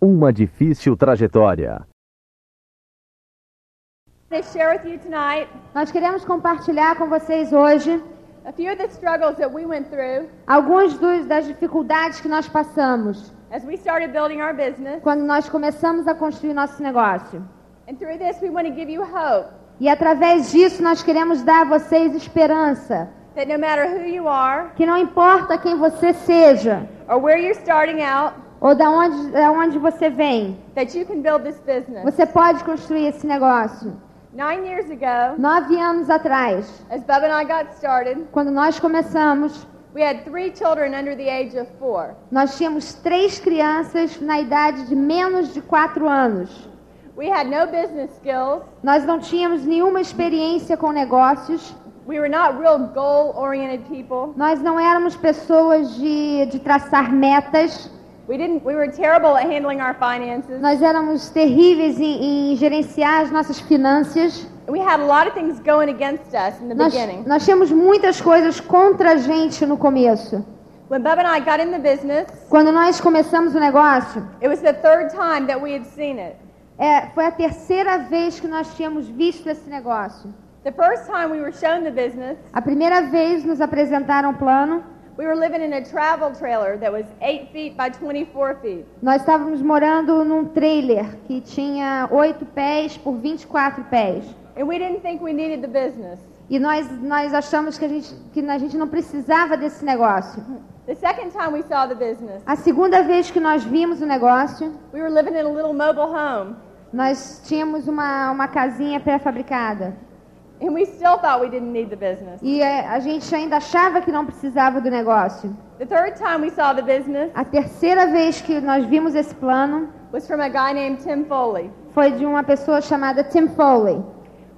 Uma difícil trajetória. Nós queremos compartilhar com vocês hoje a few of the struggles that we went through algumas dos- das dificuldades que nós passamos as we started building our business. quando nós começamos a construir nosso negócio. And through this, we want to give you hope E através disso nós queremos dar a vocês esperança, that no matter who you are que não importa quem você seja or where you're starting out, ou da onde, da onde você vem, that you can build this business. você pode construir esse negócio. Nine years ago, Nove anos atrás, as Bub and I got started, quando nós começamos, we had three children under the age of four. nós tínhamos três crianças na idade de menos de quatro anos. We had no business skills. Nós não tínhamos nenhuma experiência com negócios. We were not real goal oriented people. Nós não éramos pessoas de, de traçar metas. We didn't we were terrible at handling our finances. Nós éramos terríveis em, em gerenciar as nossas finanças. We had a lot of things going against us in the Nós, beginning. nós tínhamos muitas coisas contra a gente no começo. When and I got in the business, Quando nós começamos o negócio, it was the third time that we had seen it. é, foi a terceira vez que nós tínhamos visto esse negócio. The first time we were shown the business, A primeira vez nos apresentaram o plano. We were living in a travel trailer that was 8 feet by 24 feet. Nós estávamos morando num trailer que tinha 8 pés por 24 pés. And we didn't think we needed the business. E nós, nós achamos que a, gente, que a gente não precisava desse negócio. The second time we saw the business, A segunda vez que nós vimos o negócio, we were living in a little mobile home. nós tínhamos uma, uma casinha pré-fabricada. And we still thought we didn't need the business. E é, a gente ainda achava que não precisava do negócio. The third time we saw the business A terceira vez que nós vimos esse plano was from a guy named Tim Foley. foi de uma pessoa chamada Tim Foley.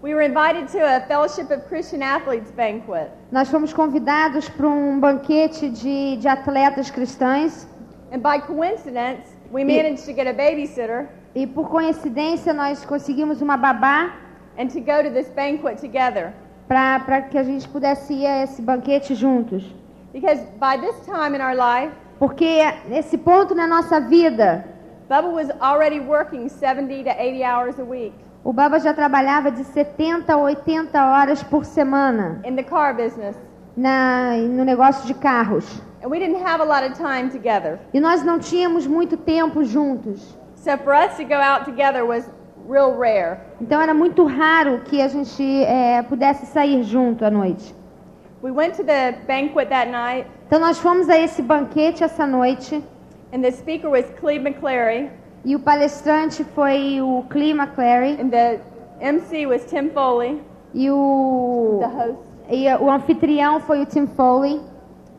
We were invited to a Fellowship of Christian Athletes banquet. Nós fomos convidados para um banquete de, de atletas cristãs And by coincidence, we managed to get a babysitter e por coincidência nós conseguimos uma babá and to go to this banquet together. para que a gente pudesse ir a esse banquete juntos. Because by this time in our life, Porque nesse ponto na nossa vida, Bubba was already working 70 to 80 hours a week o Baba já trabalhava de 70 a 80 horas por semana in the car business. na, no negócio de carros. And we didn't have a lot of time together. E nós não tínhamos muito tempo juntos. So for us to go out together was real rare. Então era muito raro que a gente eh, pudesse sair junto à noite. We went to the banquet that night, Então nós fomos a esse banquete essa noite and the speaker was Cleve McClary, e o palestrante foi o Clee McClary and the MC was Tim Foley, e o, the host. e o anfitrião foi o Tim Foley.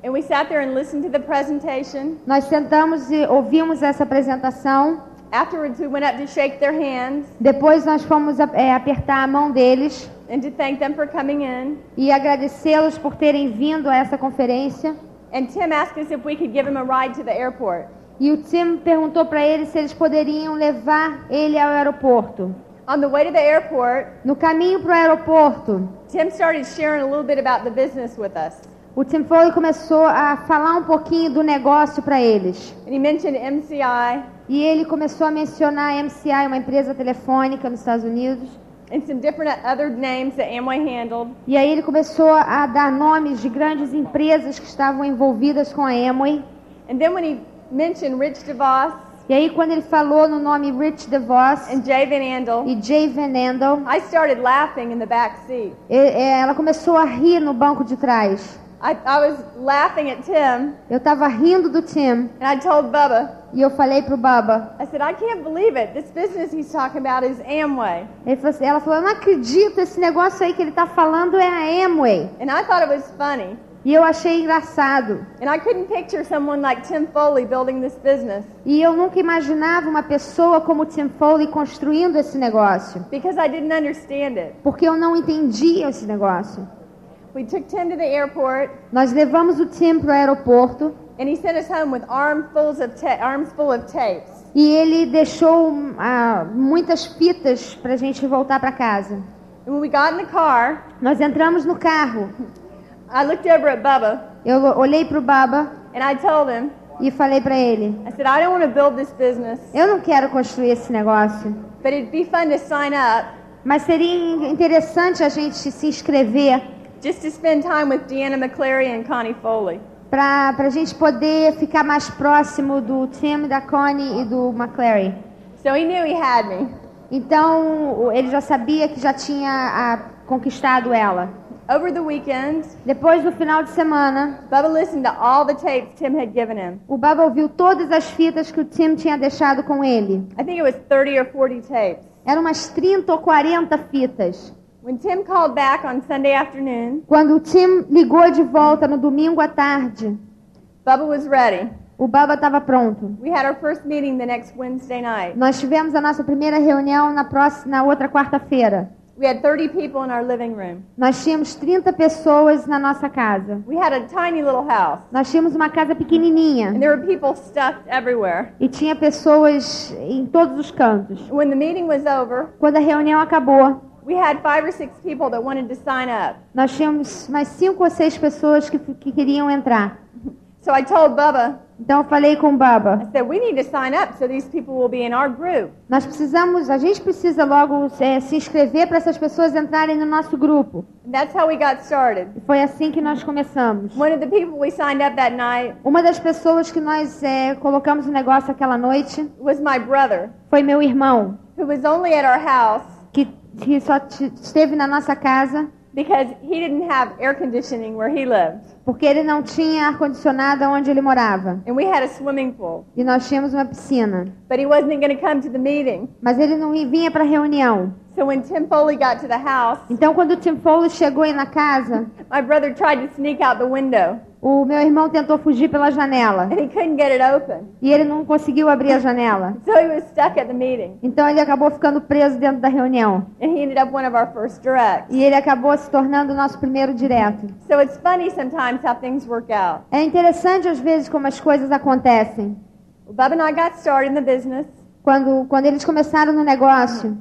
And we sat there and listened to the presentation. Nós sentamos e ouvimos essa apresentação. Afterwards, we went up to shake their hands Depois nós fomos eh, apertar a mão deles and to thank them for coming in. e agradecê-los por terem vindo a essa conferência. And Tim asked us if we could give him a ride to the airport. E o Tim perguntou para eles se eles poderiam levar ele ao aeroporto. On the way to the airport, No caminho para o aeroporto, Tim started sharing a little bit about the business with us. O Tim Foley começou a falar um pouquinho do negócio para eles. And he mentioned MCI E ele começou a mencionar a MCI, uma empresa telefônica nos Estados Unidos. and some different other names that Amway handled. E aí ele começou a dar nomes de grandes empresas que estavam envolvidas com a Amway. And then when he mentioned Rich DeVos E aí quando ele falou no nome Rich DeVos and Jay Van Andel, e Jay Van Andel, I started laughing in the back seat. e- é, ela começou a rir no banco de trás. I, I was laughing at Tim, Eu estava rindo do Tim and I told Bubba, e eu falei pro Baba. I said, I can't believe it. This business he's talking about is Amway. Falou assim- ela falou, eu não acredito, esse negócio aí que ele está falando é a Amway. And I thought it was funny. E eu achei engraçado. And I couldn't picture someone like Tim Foley building this business E eu nunca imaginava uma pessoa como Tim Foley construindo esse negócio. because I didn't understand it. Porque eu não entendia esse negócio. We took Tim to the airport, Nós levamos o Tim para o aeroporto and he sent us home with armfuls of arms full of tapes. e ele deixou ah, muitas fitas para a gente voltar para casa. And when we got in the car, Nós entramos no carro. I looked over at Bubba Eu olhei para o Baba and I told him, e falei para ele: I said, I don't want to build this business, Eu não quero construir esse negócio, but it'd be fun to sign up mas seria interessante a gente se inscrever just to spend time with Deanna McClary and Connie Foley. para a gente poder ficar mais próximo do Tim, da Connie e do McClary. So he knew he had me. Então ele já sabia que já tinha ah, conquistado ela. Over the weekend, Depois do final de semana, Bubba listened to all the tapes Tim had given him. o Baba ouviu todas as fitas que o Tim tinha deixado com ele. I think it was 30 or 40 tapes. Eram umas 30 ou 40 fitas. When Tim called back on Sunday afternoon, Quando o Tim ligou de volta no domingo à tarde, Bubba was ready. o Baba estava pronto. We had our first meeting the next Wednesday night. Nós tivemos a nossa primeira reunião na, próxima, na outra quarta-feira. We had 30 people in our living room. Nós tínhamos 30 pessoas na nossa casa. We had a tiny little house, Nós tínhamos uma casa pequenininha and there were people stuffed everywhere. e tinha pessoas em todos os cantos. When the meeting was over, Quando a reunião acabou, we had five or six people that wanted to sign up. nós tínhamos mais cinco ou seis pessoas que, que queriam entrar. So I told Bubba, Então eu falei com o Baba, I said, we need to sign up so these people will be in our group. nós precisamos, a gente precisa logo é, se inscrever para essas pessoas entrarem no nosso grupo. And that's how we got started. E foi assim que nós começamos. One of the people we signed up that night Uma das pessoas que nós é, colocamos no negócio aquela noite was my brother, foi meu irmão, who was only at our house que, que só esteve na nossa casa because he didn't have air conditioning where he lived. Porque ele não tinha ar-condicionado onde ele morava. And we had a swimming pool. E nós tínhamos uma piscina. But he wasn't going to come to the meeting. Mas ele não vinha para a reunião. So when Tim Foley got to the house, Então, quando Tim Foley chegou aí na casa, my brother tried to sneak out the window o meu irmão tentou fugir pela janela. and he couldn't get it open. E ele não conseguiu abrir a janela. So he was stuck at the meeting Então, ele acabou ficando preso dentro da reunião. and he ended up one of our first directs. E ele acabou se tornando o nosso primeiro direto. So it's funny sometimes how things work out. É interessante, às vezes, como as coisas acontecem. Well, Bub and I got started in the business. Quando, quando eles começaram no negócio,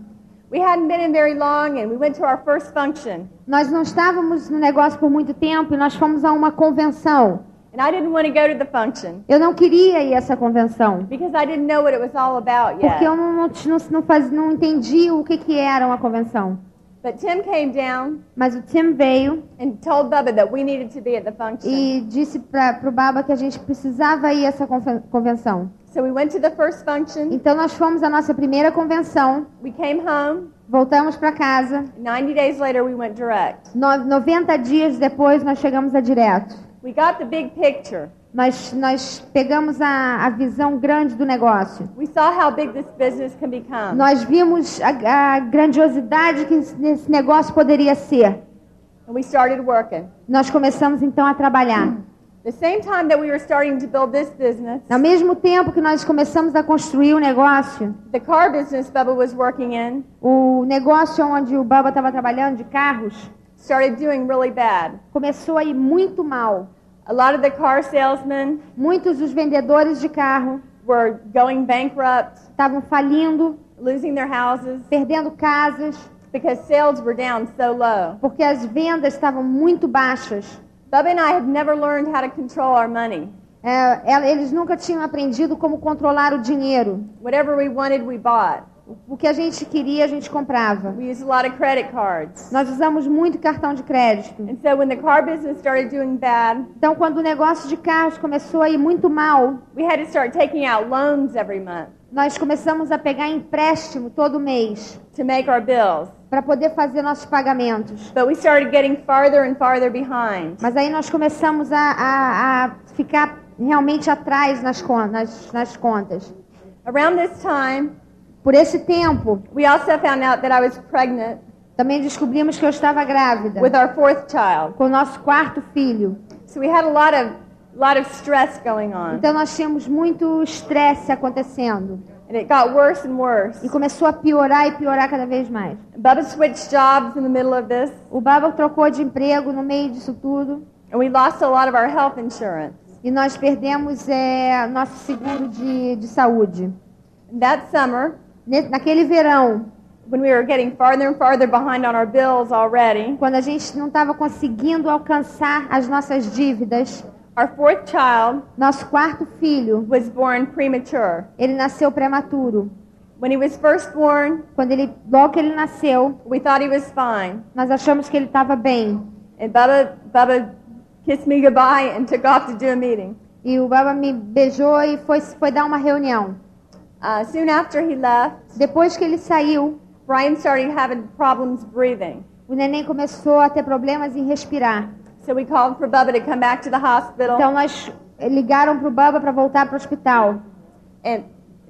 We hadn't been in very long and we went to our first function. nós não estávamos no negócio por muito tempo e nós fomos a uma convenção. And I didn't want to go to the function Eu não queria ir a essa convenção. because I didn't know what it was all about Porque eu yet. não, não, não, não, faz, não entendi o que, que era uma convenção. But Tim came down Mas o Tim veio and told Bubba that we needed to be at the function. e disse para o Baba que a gente precisava ir a essa conven- convenção. So we went to the first function. Então nós fomos à nossa primeira convenção, We came home. voltamos para casa. 90 days later, we went direct. No, 90 dias depois nós chegamos a direto. We got the big picture. Nós, nós pegamos a, a visão grande do negócio. We saw how big this business can become. Nós vimos a, a grandiosidade que esse negócio poderia ser. And we started working. Nós começamos então a trabalhar. The same time that we were starting to build this business, Ao mesmo tempo que nós começamos a construir o negócio, the car business Bubba was working in o negócio onde o Baba estava trabalhando de carros started doing really bad. começou a ir muito mal. A lot of the car salesmen Muitos dos vendedores de carro were going bankrupt, estavam falindo, losing their houses perdendo casas, because sales were down so low. porque as vendas estavam muito baixas. Bubba and I had never learned how to control our money. É, ela- eles nunca tinham aprendido como controlar o dinheiro. Whatever we wanted, we bought. O que a gente queria, a gente comprava. We used a lot of credit cards. Nós usamos muito cartão de crédito. And so when the car business started doing bad, Então, quando o negócio de carros começou a ir muito mal, we had to start taking out loans every month nós começamos a pegar empréstimo todo mês to make our bills. para poder fazer nossos pagamentos. But we started getting farther and farther behind. Mas aí nós começamos a, a- a ficar realmente atrás nas, nas- nas contas. Around this time, Por esse tempo, we also found out that I was pregnant também descobrimos que eu estava grávida with our fourth child. com o nosso quarto filho. So we had a lot of lot of stress going on. Então nós tínhamos muito estresse acontecendo. And it got worse and worse. E começou a piorar e piorar cada vez mais. Bubba switched jobs in the middle of this, O Baba trocou de emprego no meio disso tudo. and we lost a lot of our health insurance. E nós perdemos é, nosso seguro de, de saúde. And that summer, Naquele verão, when we were getting farther and farther behind on our bills already, quando a gente não estava conseguindo alcançar as nossas dívidas, Our fourth child Nosso quarto filho, was born premature. ele nasceu prematuro. When he was first born, Quando ele, logo que ele nasceu, we thought he was fine. nós achamos que ele estava bem. And Bubba, Bubba kissed me goodbye and took off to do a meeting. E o Baba me beijou e foi, foi dar uma reunião. Uh, soon after he left, Depois que ele saiu, Brian started having problems breathing. o neném começou a ter problemas em respirar. So we called for Bubba to come back to the hospital. Então nós eh, ligaram para o Baba para voltar para o hospital. And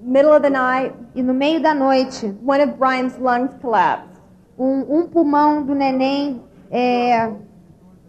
middle of the night, E no meio da noite, one of Brian's lungs collapsed. um, um pulmão do neném é,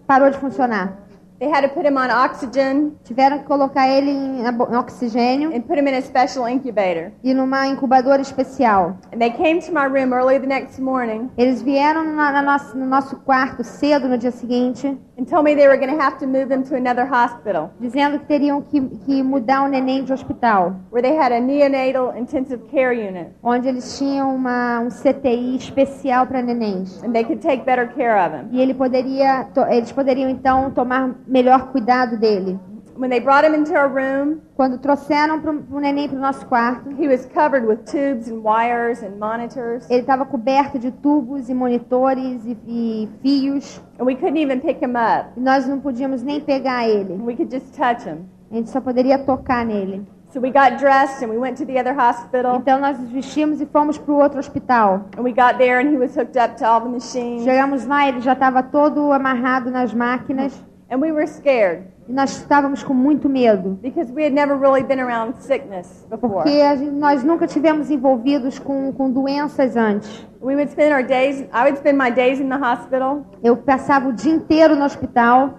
parou de funcionar. They had to put him on oxygen Tiveram que colocar ele em, oxigênio and put him in a special incubator. e numa incubadora especial. And they came to my room early the next morning Eles vieram na, na nossa- no nosso quarto cedo no dia seguinte, and told me they were going to have to move him to another hospital dizendo que teriam que, que mudar o neném de hospital, where they had a neonatal intensive care unit onde eles tinham uma, um CTI especial para nenéns. and they could take better care of him. E ele poderia, eles poderiam então tomar melhor cuidado dele. When they brought him into our room, Quando trouxeram o neném para o nosso quarto, he was covered with tubes and wires and monitors, ele estava coberto de tubos e monitores e, e fios. and we couldn't even pick him up. E nós não podíamos nem pegar ele. We could just touch him. A gente só poderia tocar nele. So we got dressed and we went to the other hospital, Então nós nos vestimos e fomos para o outro hospital. and we got there and he was hooked up to all the machines, Chegamos lá, ele já estava todo amarrado nas máquinas. And we were scared E nós estávamos com muito medo. because we had never really been around sickness before. Porque gente- nós nunca tivemos envolvidos com, com doenças antes. We would spend our days, I would spend my days in the hospital, Eu passava o dia inteiro no hospital.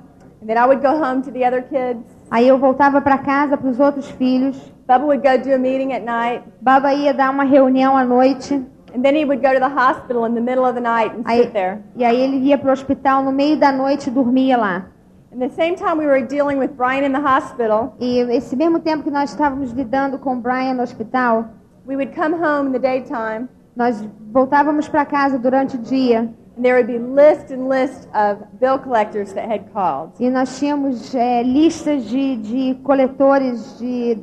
and then I would go home to the other kids. Aí eu voltava para casa para os outros filhos. Bubba would go do a meeting at night, Baba ia dar uma reunião à noite. and then he would go to the hospital in the middle of the night and Aí, sit there. e aí ele ia para o hospital no meio da noite e dormia lá. And the same time we were dealing with Brian in the hospital, E esse mesmo tempo que nós estávamos lidando com Brian no hospital, we would come home in the daytime, nós voltávamos para casa durante o dia and there would be list and list of bill collectors that had called. e nós tínhamos é, listas de, de coletores, de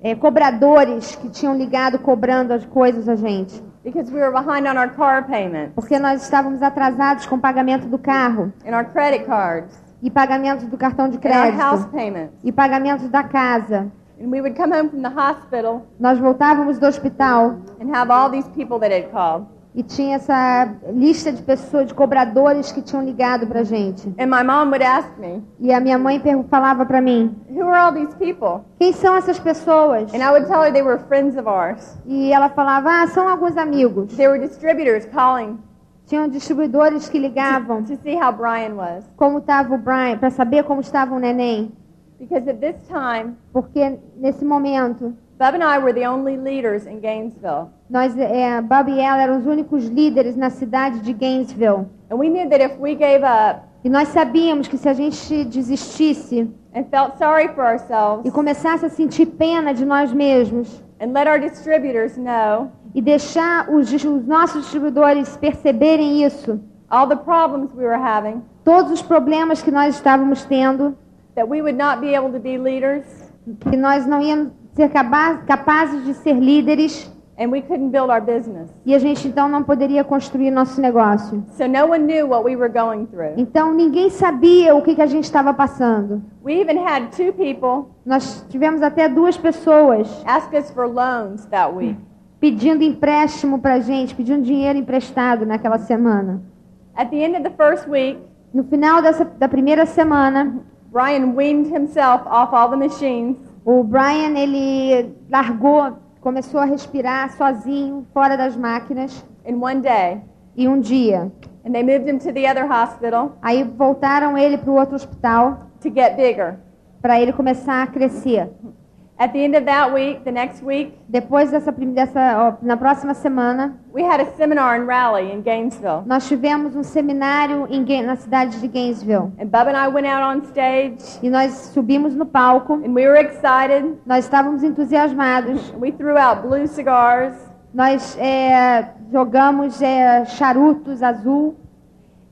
é, cobradores que tinham ligado cobrando as coisas a gente. Because we were behind on our car payments Porque nós estávamos atrasados com o pagamento do carro and our credit cards e pagamento do cartão de and our house crédito payments. e pagamento da casa. And we would come home from the hospital Nós voltávamos do hospital and have all these people that had called. e tinha essa lista de pessoas, de cobradores que tinham ligado pra gente. And my mom would ask me, E a minha mãe pergu- falava pra mim: Who are all these people? "Quem são essas pessoas?" And I would tell her they were friends of ours. E ela falava: "Ah, são alguns amigos." They were distributors calling Tinham distribuidores que ligavam to see how Brian was. como estava o Brian, para saber como estava o neném, Because at this time, porque nesse momento Bub and I were the only leaders in Gainesville. nós, é, Bob e ela eram os únicos líderes na cidade de Gainesville. And we knew that if we gave up E nós sabíamos que se a gente desistisse and felt sorry for ourselves e começasse a sentir pena de nós mesmos and let our distributors know e deixar os, os nossos distribuidores perceberem isso, all the problems we were having, todos os problemas que nós estávamos tendo, that we would not be able to be leaders que nós não íamos ser capazes de ser líderes and we couldn't build our business. e a gente então não poderia construir nosso negócio. So no one knew what we were going through. Então ninguém sabia o que, que a gente estava passando. We even had two people Nós tivemos até duas pessoas ask us for loans that week. Pedindo empréstimo para gente, pedindo dinheiro emprestado naquela semana. At the end of the first week, No final dessa, da primeira semana, Brian weaned himself off all the machines o Brian ele largou, começou a respirar sozinho, fora das máquinas. in one day. E um dia, And they moved him to the other hospital aí voltaram ele para o outro hospital to get bigger. para ele começar a crescer. At the end of that week, the next week, Depois dessa, dessa na próxima semana, we had a seminar in Raleigh in Gainesville. nós tivemos um seminário em, na cidade de Gainesville. And Bub and I went out on stage E nós subimos no palco, and we were excited. nós estávamos entusiasmados, We threw out blue cigars nós é, jogamos é, charutos azul.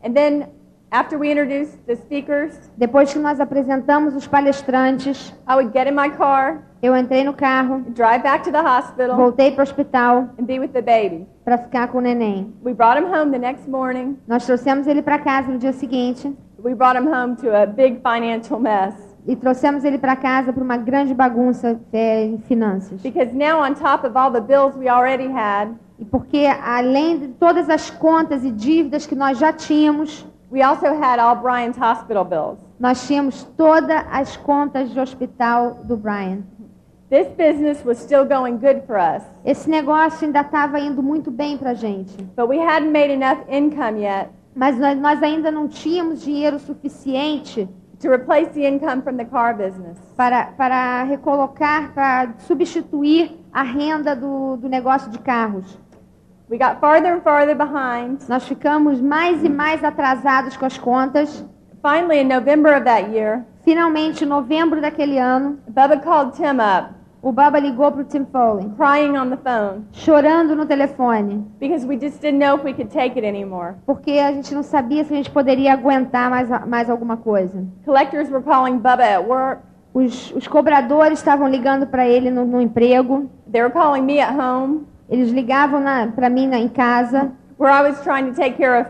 and then After we introduced the speakers, Depois que nós apresentamos os palestrantes, I would get in my car, eu entrei no carro, drive back to the hospital, voltei para o hospital and be with the baby. para ficar com o neném. We brought him home the next morning. Nós trouxemos ele para casa no dia seguinte We brought him home to a big financial mess. e trouxemos ele para casa para uma grande bagunça é, em finanças. Because now, on top of all the bills we already had, E porque além de todas as contas e dívidas que nós já tínhamos, nós tínhamos todas as contas de hospital do Brian. This business was still going good for us, Esse negócio ainda estava indo muito bem para gente, but we hadn't made enough income yet mas nós, nós ainda não tínhamos dinheiro suficiente to replace the income from the car business. para, para recolocar, para substituir a renda do, do negócio de carros. We got farther and farther behind. Nós ficamos mais e mais atrasados com as contas. Finally, in November of that year, Finalmente, em novembro daquele ano, Bubba called Tim up, o Baba ligou para o Tim Foley, crying on the phone, chorando no telefone, because we just didn't know if we could take it anymore. porque a gente não sabia se a gente poderia aguentar mais, mais alguma coisa. Collectors were calling Bubba at work. Os, os cobradores estavam ligando para ele no, no emprego, They were calling me at home, eles ligavam para mim na, em casa. where I was trying to take care of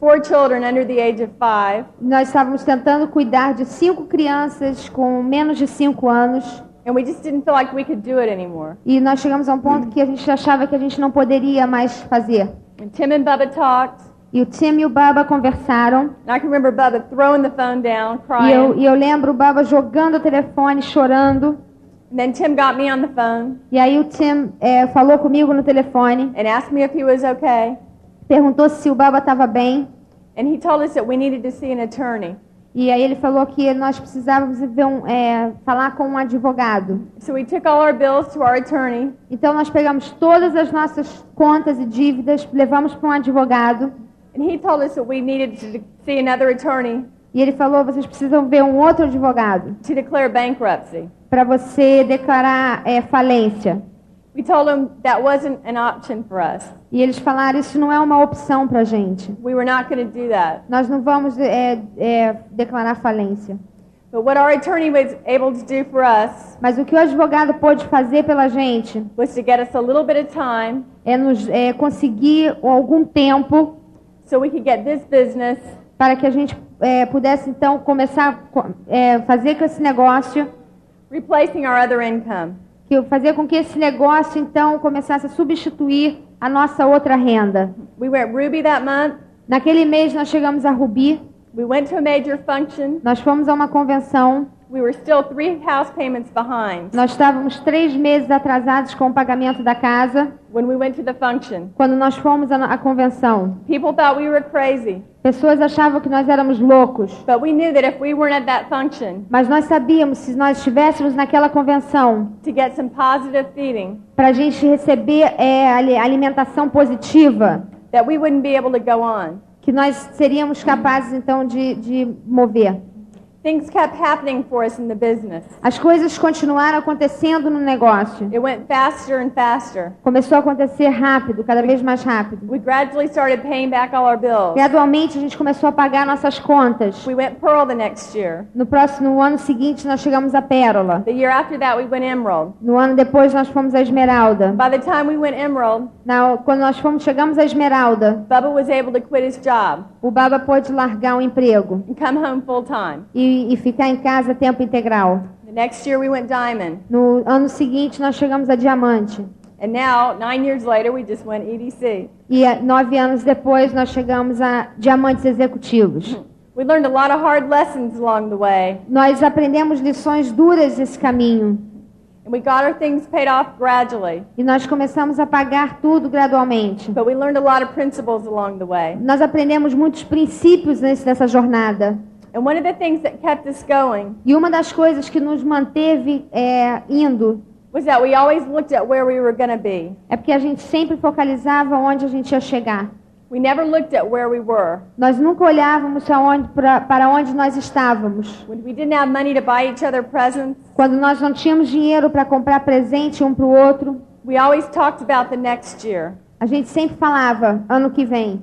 four children under the age of five. Nós estávamos tentando cuidar de cinco crianças com menos de cinco anos. And we just didn't feel like we could do it anymore. E nós chegamos a um ponto que a gente achava que a gente não poderia mais fazer. And Tim and Bubba talked, E o Tim e o Baba conversaram. and I can remember Bubba throwing the phone down, E eu, crying. e eu lembro o Baba jogando o telefone, chorando. And then Tim got me on the phone E aí o Tim eh, falou comigo no telefone, and asked me if he was okay. Perguntou se o Baba estava bem. And he told us that we needed to see an attorney. E aí ele falou que nós precisávamos ver um, eh, falar com um advogado. So we took all our bills to our attorney, Então nós pegamos todas as nossas contas e dívidas, levamos para um advogado. and he told us that we needed to see another attorney E ele falou: vocês precisam ver um outro advogado to declare bankruptcy. para você declarar eh, falência. We told him that wasn't an option for us. E eles falaram: isso não é uma opção para gente. We were not going to do that. Nós não vamos eh, eh, declarar falência. But what our attorney was able to do for us Mas o que o advogado pôde fazer pela gente was to get us a little bit of time é nos é, conseguir algum tempo so we could get this business para que a gente é, pudesse então começar a é, fazer com esse negócio, replacing our other income. Que fazer com que esse negócio então começasse a substituir a nossa outra renda. We went Ruby that month. Naquele mês nós chegamos a Rubi, We went to a major function. nós fomos a uma convenção, We were still three house payments behind nós estávamos três meses atrasados com o pagamento da casa when we went to the function. quando nós fomos à à convenção. People thought we were crazy, Pessoas achavam que nós éramos loucos. but we knew that if we weren't at that function Mas nós sabíamos, se nós estivéssemos naquela convenção, to get some positive feeding, para a gente receber é, ali- alimentação positiva, that we wouldn't be able to go on. que nós seríamos capazes então de, de mover. Things kept happening for us in the business. As coisas continuaram acontecendo no negócio. It went faster and faster. Começou a acontecer rápido, cada vez mais rápido. We gradually started paying back all our bills. Gradualmente a gente começou a pagar nossas contas. We went Pearl the next year. No próximo no ano seguinte nós chegamos a Pérola. The year after that, we went Emerald. No ano depois nós fomos a Esmeralda. By the time we went Emerald, Na- quando nós fomos chegamos a Esmeralda, Bubba was able to quit his job o Baba pôde largar o emprego and come home full time. e, e ficar em casa tempo integral. The next year, we went Diamond. No ano seguinte nós chegamos a Diamante. And now, nine years later, we just went EDC. E eh, nove anos depois nós chegamos a Diamantes Executivos. We learned a lot of hard lessons along the way, Nós aprendemos lições duras nesse caminho. and we got our things paid off gradually. E nós começamos a pagar tudo gradualmente. But we learned a lot of principles along the way. Nós aprendemos muitos princípios nessa jornada. And one of the things that kept us going E uma das coisas que nos manteve é, indo was that we always looked at where we were going to be. é porque a gente sempre focalizava onde a gente ia chegar. We never looked at where we were. Nós nunca olhávamos aonde, pra, para onde nós estávamos. When we didn't have money to buy each other presents, Quando nós não tínhamos dinheiro para comprar presente um para o outro, we always talked about the next year. a gente sempre falava ano que vem.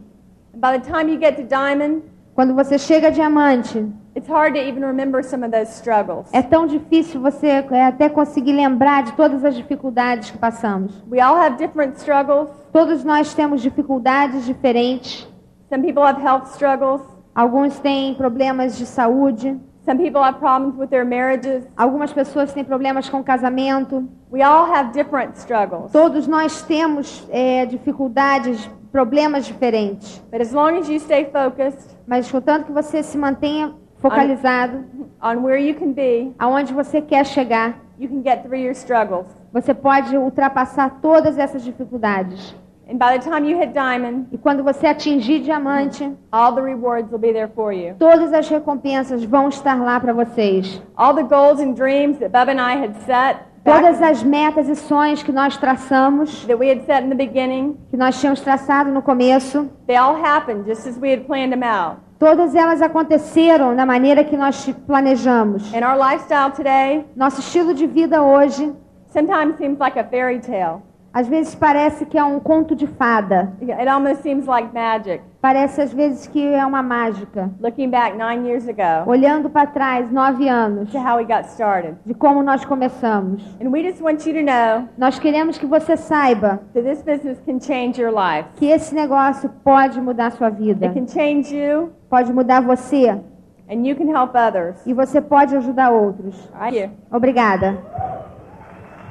And by the time you get to Diamond, Quando você chega a diamante, it's hard to even remember some of those struggles. é tão difícil você é, até conseguir lembrar de todas as dificuldades que passamos. We all have different struggles. Todos nós temos dificuldades diferentes. Some people have health struggles. Alguns têm problemas de saúde. Some people have problems with their marriages. Algumas pessoas têm problemas com casamento. We all have different struggles. Todos nós temos é, dificuldades, problemas diferentes. But as long as you stay focused Mas contanto que você se mantenha focalizado on where you can be, aonde você quer chegar, you can get through your struggles. você pode ultrapassar todas essas dificuldades. And by the time you hit diamond, E quando você atingir diamante, all the rewards will be there for you. todas as recompensas vão estar lá para vocês. All the goals and dreams that Bub and I had set, Todas back, as metas e sonhos que nós traçamos, that we had set in the beginning, que nós tínhamos traçado no começo, they all happened just as we had planned them out. todas elas aconteceram da maneira que nós planejamos. And our lifestyle today Nosso estilo de vida hoje, sometimes seems like a fairy tale. às vezes parece que é um conto de fada. It almost seems like magic. Parece às vezes que é uma mágica. Looking back nine years ago Olhando para trás, nove anos, to how we got started. de como nós começamos. And we just want you to know Nós queremos que você saiba that this business can change your life. que esse negócio pode mudar sua vida. It can change you, Pode mudar você and you can help others. e você pode ajudar outros. Obrigada.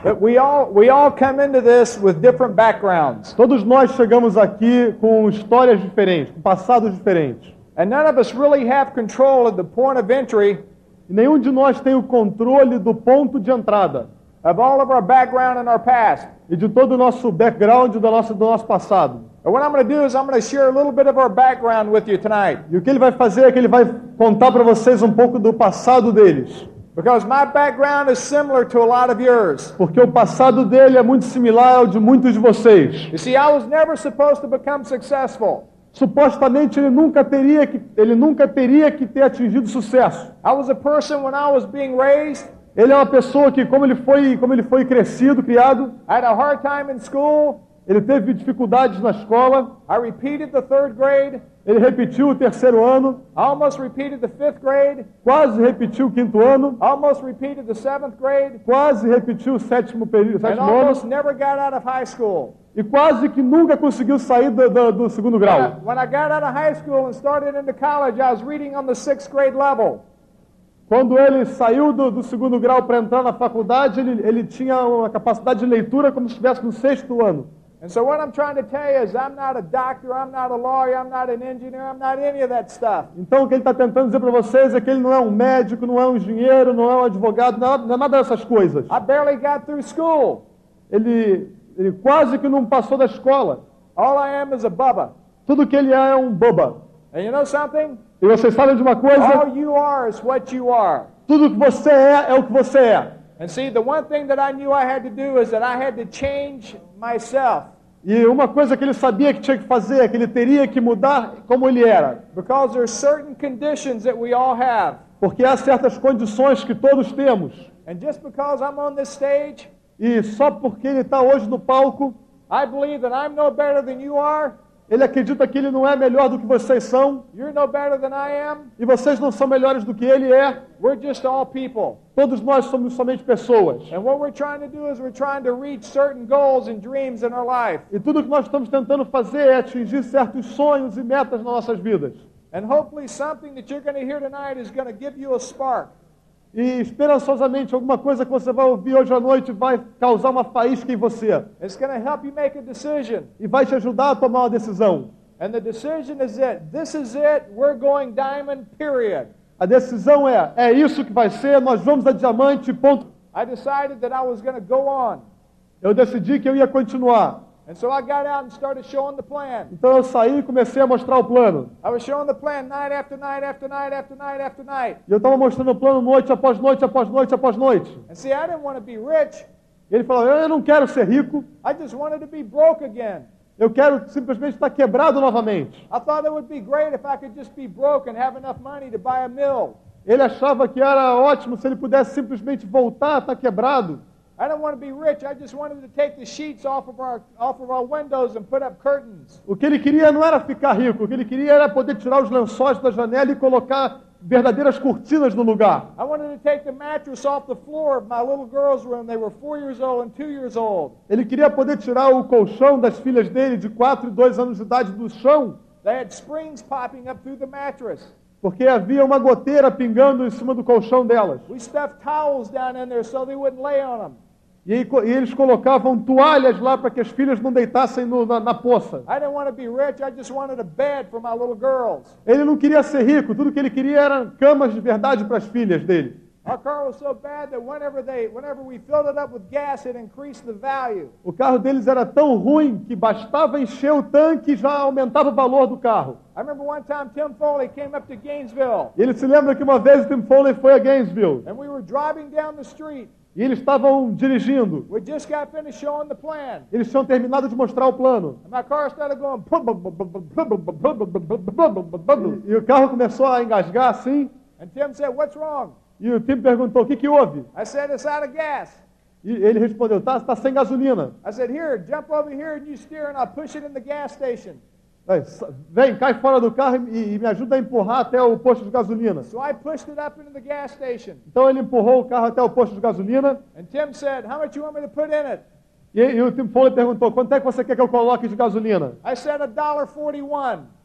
But we all we all come into this with different backgrounds. Todos nós chegamos aqui com histórias diferentes, com passados diferentes. And none of us really have control at the point of entry E nenhum de nós tem o controle do ponto de entrada of all of our background and our past. e de todo o nosso background do nosso, do nosso passado. And what I'm going to do is I'm going to share a little bit of our background with you tonight. E o que ele vai fazer é que ele vai contar para vocês um pouco do passado deles. Because my background is similar to a lot of yours. Porque o passado dele é muito similar ao de muitos de vocês. You see, I was never supposed to become successful. Supostamente ele nunca teria que, ele nunca teria que ter atingido sucesso. I was a person when I was being raised, Ele é uma pessoa que, como ele foi, como ele foi crescido, criado, I had a hard time in school. Ele teve dificuldades na escola, I repeated the third grade. ele repetiu o terceiro ano, I almost repeated the fifth grade. quase repetiu o quinto ano, I almost repeated the seventh grade. quase repetiu o sétimo período, And ano, almost never got out of high school. e quase que nunca conseguiu sair do, do- do segundo When I, grau. when I got out of high school and started into college, I was reading on the sixth grade level. Quando ele saiu do, do segundo grau para entrar na faculdade, ele, ele tinha uma capacidade de leitura como se estivesse no sexto ano. And so what I'm trying to tell you is I'm not a doctor, I'm not a lawyer, I'm not an engineer, I'm not any of that stuff. Então o que ele está tentando dizer para vocês é que ele não é um médico, não é um engenheiro, não é um advogado, não é, não é nada dessas coisas. I barely got through school. Ele, ele quase que não passou da escola. All I am is a bubba. Tudo que ele é é um boba. And you know something? E vocês sabem de uma coisa? All you are is what you are. Tudo que você é é o que você é. And see, the one thing that I knew I had to do is that I had to change myself. E uma coisa que ele sabia que tinha que fazer que ele teria que mudar como ele era. Because there's certain conditions that we all have. Porque há certas condições que todos temos. And just because I'm on this stage, E só porque ele está hoje no palco, I believe that I'm no better than you are. Ele acredita que ele não é melhor do que vocês são. You're no better than I am. E vocês não são melhores do que ele é. We're just all people. Todos nós somos somente pessoas. E tudo que nós estamos tentando fazer é atingir certos sonhos e metas nas nossas vidas. And hopefully, something that you're going to hear tonight is going to give you a spark. E esperançosamente alguma coisa que você vai ouvir hoje à noite vai causar uma faísca em você It's going to help you make a decision. e vai te ajudar a tomar uma decisão. And the decision is it. This is it. We're going diamond, period. A decisão é: é isso que vai ser, nós vamos a diamante, ponto. I decided that I was going to go on. Eu decidi que eu ia continuar. And so I got out and started showing the plan. Então eu saí e comecei a mostrar o plano. I was showing the plan night after night after night after night after night. E eu estava mostrando o plano noite após noite, após noite, após noite. And see, I didn't want to be rich. Ele falou: eu não quero ser rico, I just wanted to be broke again. eu quero simplesmente estar quebrado novamente. I thought it would be great if I could just be broke and have enough money to buy a mill. Ele achava que era ótimo se ele pudesse simplesmente voltar a estar quebrado I didn't want to be rich. I just wanted to take the sheets off of our off of our windows and put up curtains. O que ele queria não era ficar rico, o que ele queria era poder tirar os lençóis da janela e colocar verdadeiras cortinas no lugar. I wanted to take the mattress off the floor of my little girl's room. They were four years old and two years old. Ele queria poder tirar o colchão das filhas dele, de 4 e 2 anos de idade, do chão, They had springs popping up through the mattress. porque havia uma goteira pingando em cima do colchão delas. We stuffed towels down in there so they wouldn't lay on them. E, e, eles colocavam toalhas lá para que as filhas não deitassem no, na, na, poça. Ele não queria ser rico, tudo que ele queria eram camas de verdade para as filhas dele. O carro deles era tão ruim que bastava encher o tanque e já aumentava o valor do carro. Ele se lembra que uma vez Tim Foley foi a Gainesville. And we were driving down the street e eles estavam dirigindo. We just got finished showing the plan, Eles tinham terminado de mostrar o plano. E, e o carro começou a engasgar assim. And Tim said, "What's wrong?" E o Tim perguntou: o que, que houve? I said, "It's out of gas." E ele respondeu: tá, tá sem gasolina. I said, "Here, jump over here and you steer, and I'll push it in the gas station." Vem, cai fora do carro e, e me ajuda a empurrar até o posto de gasolina. So I pushed it up into the gas station, Então ele empurrou o carro até o posto de gasolina. said? E, e o Tim Foley perguntou: quanto é que você quer que eu coloque de gasolina? I said.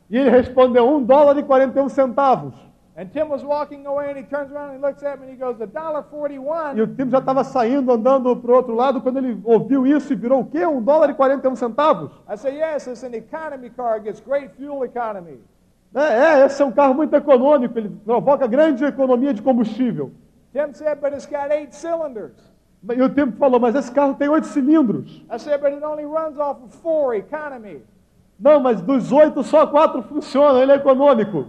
E ele respondeu: um dólar e 41 centavos. And Tim was walking away, and he turns around and he looks at me, and he goes, "A dollar E o forty-one." Tim já estava saindo, andando para o outro lado, quando ele ouviu isso e virou o quê? Um dólar e 41 centavos? I said, "Yes, it's an economy car. It gets great fuel economy." É, é, esse é um carro muito econômico, ele provoca grande economia de combustível. Tim said, "But it's got eight cylinders." E o Tim falou: mas esse carro tem oito cilindros. I said, "But it only runs off of four economy." Não, mas dos oito, só quatro funcionam, ele é econômico.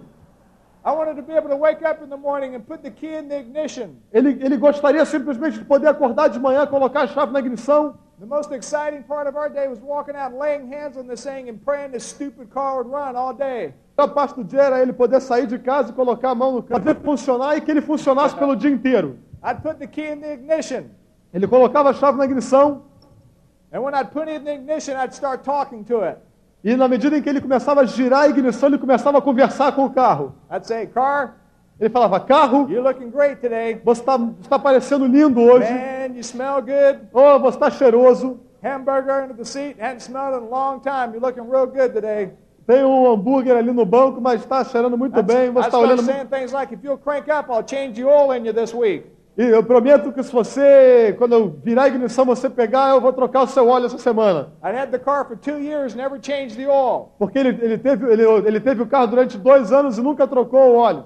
Ele, ele gostaria simplesmente de poder acordar de manhã, colocar a chave na ignição. The most exciting part of our day was walking out laying hands on this thing and praying this stupid car would run all day. A parte do dia era ele poder sair de casa e colocar a mão no carro, funcionar e que ele funcionasse pelo dia inteiro. I'd put the key in the ignition. Ele colocava a chave na ignição And when I'd put it in the ignition, I'd start talking to it. E na medida em que ele começava a girar a ignição, ele começava a conversar com o carro. I'd say, Car, Ele falava, carro, você está está parecendo lindo hoje. Man, you smell good. Oh, você está cheiroso. Hamburger under the seat. Hadn't smelled in a long time. You're looking real good today. Tem um hambúrguer ali no banco, mas está cheirando muito I'd, bem. Você está olhando. saying things like, if you'll crank up, I'll change the oil in you this week. E eu prometo que se você, quando eu virar a ignição, você pegar, eu vou trocar o seu óleo essa semana. Porque ele, ele, teve, ele, ele teve o carro durante dois anos e nunca trocou o óleo.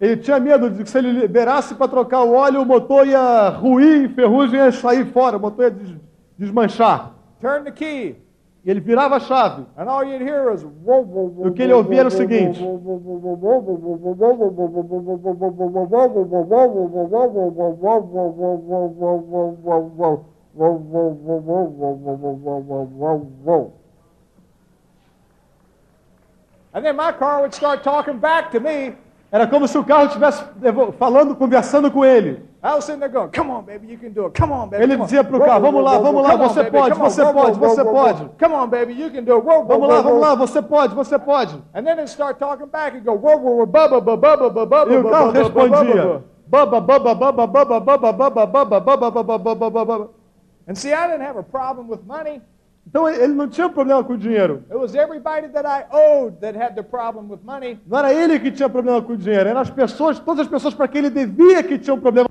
Ele tinha medo de que se ele liberasse para trocar o óleo, o motor ia ruir, enferrugem ia sair fora, o motor ia des- desmanchar. Turn the key, e ele virava a chave. E o que ele ouvia era o seguinte: Era como se o carro estivesse falando, conversando com ele. I was sitting there going, "Come on, baby, you can do it. Come on, baby." Ele come on. dizia pro carro, "Vamos lá, vamos lá, você pode, você pode, você pode." Come on, baby, you can do it. Vamos lá, vamos lá, você pode, você pode. And then it'd start talking back and go, "Whoa, whoa, whoa, bubba, bubba, bubba, bubba, E o carro bubba, bubba, respondia. bubba." Baba, baba, baba, baba, baba, baba, baba, baba, baba, baba, baba. And see, I didn't have a problem with money. Então ele não tinha problema com o dinheiro. It was everybody that I owed that had the problem with money. Não era ele que tinha problema com o dinheiro, eram as pessoas, todas as pessoas para quem ele devia que tinham problema